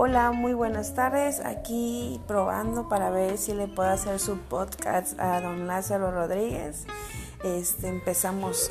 Hola, muy buenas tardes. Aquí probando para ver si le puedo hacer su podcast a don Lázaro Rodríguez. Este, empezamos